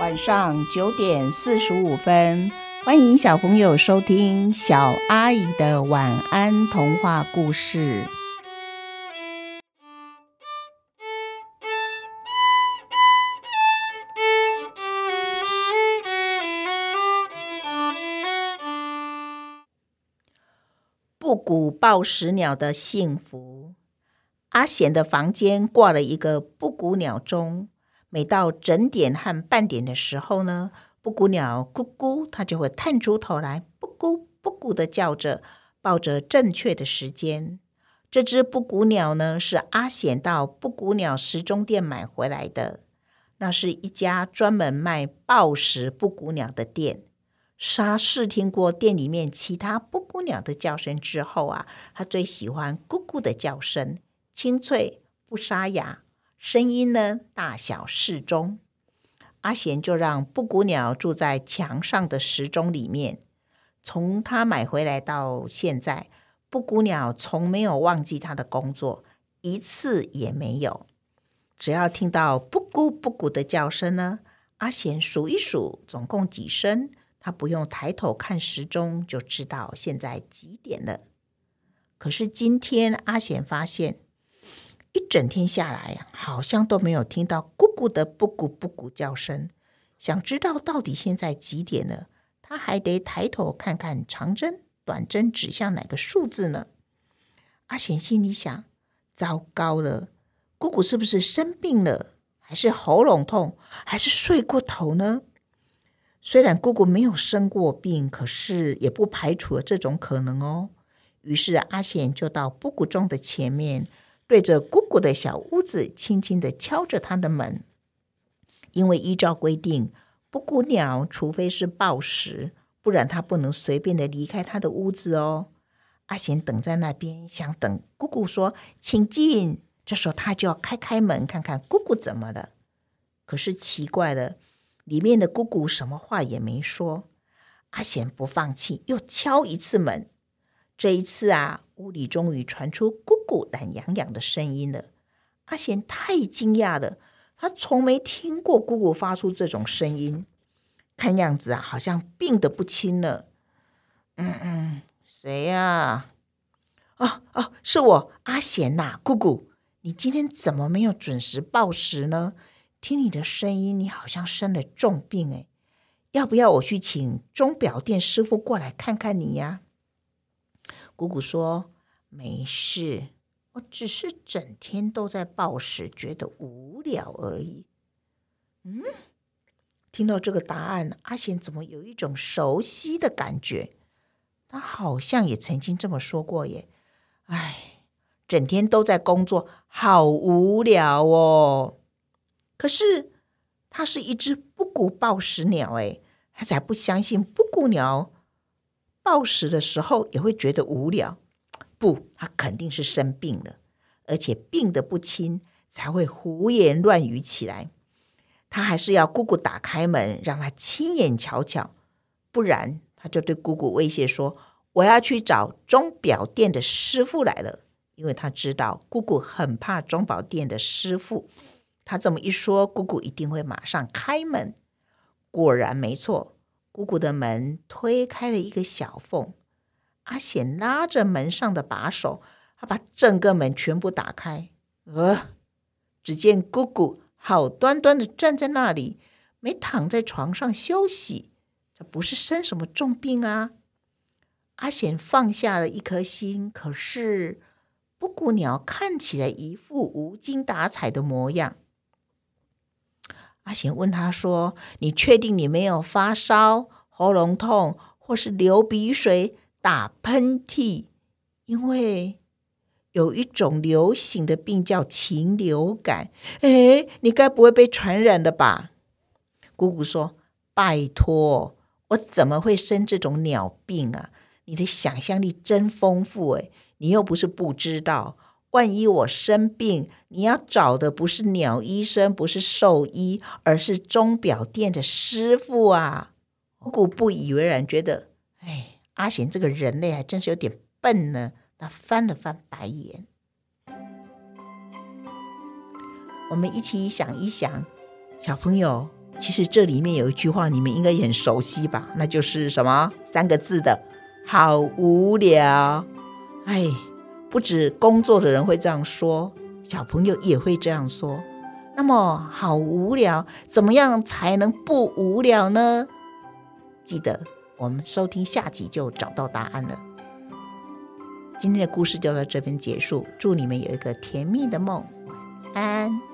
晚上九点四十五分，欢迎小朋友收听小阿姨的晚安童话故事。布谷报时鸟的幸福。阿贤的房间挂了一个布谷鸟钟。每到整点和半点的时候呢，布谷鸟咕咕，它就会探出头来，布谷布谷的叫着，报着正确的时间。这只布谷鸟呢，是阿显到布谷鸟时钟店买回来的。那是一家专门卖报时布谷鸟的店。沙试听过店里面其他布谷鸟的叫声之后啊，他最喜欢咕咕的叫声，清脆不沙哑。声音呢，大小适中。阿贤就让布谷鸟住在墙上的时钟里面。从他买回来到现在，布谷鸟从没有忘记他的工作，一次也没有。只要听到布谷布谷的叫声呢，阿贤数一数，总共几声，他不用抬头看时钟就知道现在几点了。可是今天，阿贤发现。一整天下来，好像都没有听到咕咕的布谷布谷叫声。想知道到底现在几点了，他还得抬头看看长针、短针指向哪个数字呢？阿贤心里想：糟糕了，姑姑是不是生病了？还是喉咙痛？还是睡过头呢？虽然姑姑没有生过病，可是也不排除了这种可能哦。于是阿贤就到布谷钟的前面。对着姑姑的小屋子，轻轻的敲着她的门。因为依照规定，布谷鸟除非是报时，不然它不能随便的离开它的屋子哦。阿贤等在那边，想等姑姑说“请进”，这时候他就要开开门，看看姑姑怎么了。可是奇怪了，里面的姑姑什么话也没说。阿贤不放弃，又敲一次门。这一次啊，屋里终于传出咕咕懒洋洋的声音了。阿贤太惊讶了，他从没听过姑姑发出这种声音。看样子啊，好像病得不轻了。嗯嗯，谁呀？哦哦，是我阿贤呐，姑姑，你今天怎么没有准时报时呢？听你的声音，你好像生了重病哎。要不要我去请钟表店师傅过来看看你呀？姑姑说：“没事，我只是整天都在报时，觉得无聊而已。”嗯，听到这个答案，阿贤怎么有一种熟悉的感觉？他好像也曾经这么说过耶。唉，整天都在工作，好无聊哦。可是，它是一只布谷报时鸟，哎，他才不相信布谷鸟。报时的时候也会觉得无聊，不，他肯定是生病了，而且病得不轻，才会胡言乱语起来。他还是要姑姑打开门，让他亲眼瞧瞧，不然他就对姑姑威胁说：“我要去找钟表店的师傅来了。”因为他知道姑姑很怕钟表店的师傅。他这么一说，姑姑一定会马上开门。果然没错。姑姑的门推开了一个小缝，阿显拉着门上的把手，他把整个门全部打开。呃，只见姑姑好端端的站在那里，没躺在床上休息，这不是生什么重病啊？阿显放下了一颗心，可是布谷鸟看起来一副无精打采的模样。阿贤问他说：“你确定你没有发烧、喉咙痛，或是流鼻水、打喷嚏？因为有一种流行的病叫禽流感。哎，你该不会被传染的吧？”姑姑说：“拜托，我怎么会生这种鸟病啊？你的想象力真丰富哎！你又不是不知道。”万一我生病，你要找的不是鸟医生，不是兽医，而是钟表店的师傅啊！姑姑不以为然，觉得，哎，阿贤这个人类还真是有点笨呢。他翻了翻白眼。我们一起想一想，小朋友，其实这里面有一句话，你们应该也很熟悉吧？那就是什么三个字的“好无聊”。哎，不止工作的人会这样说，小朋友也会这样说。那么，好无聊，怎么样才能不无聊呢？记得我们收听下集就找到答案了。今天的故事就到这边结束，祝你们有一个甜蜜的梦，晚安。